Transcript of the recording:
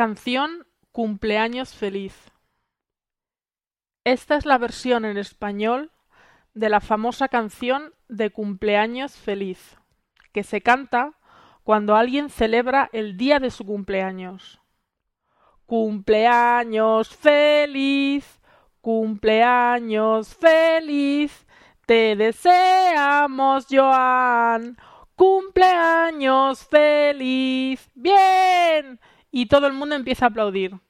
Canción Cumpleaños feliz. Esta es la versión en español de la famosa canción de Cumpleaños feliz, que se canta cuando alguien celebra el día de su cumpleaños. Cumpleaños feliz, cumpleaños feliz, te deseamos, Joan. Cumpleaños feliz. Bien y todo el mundo empieza a aplaudir.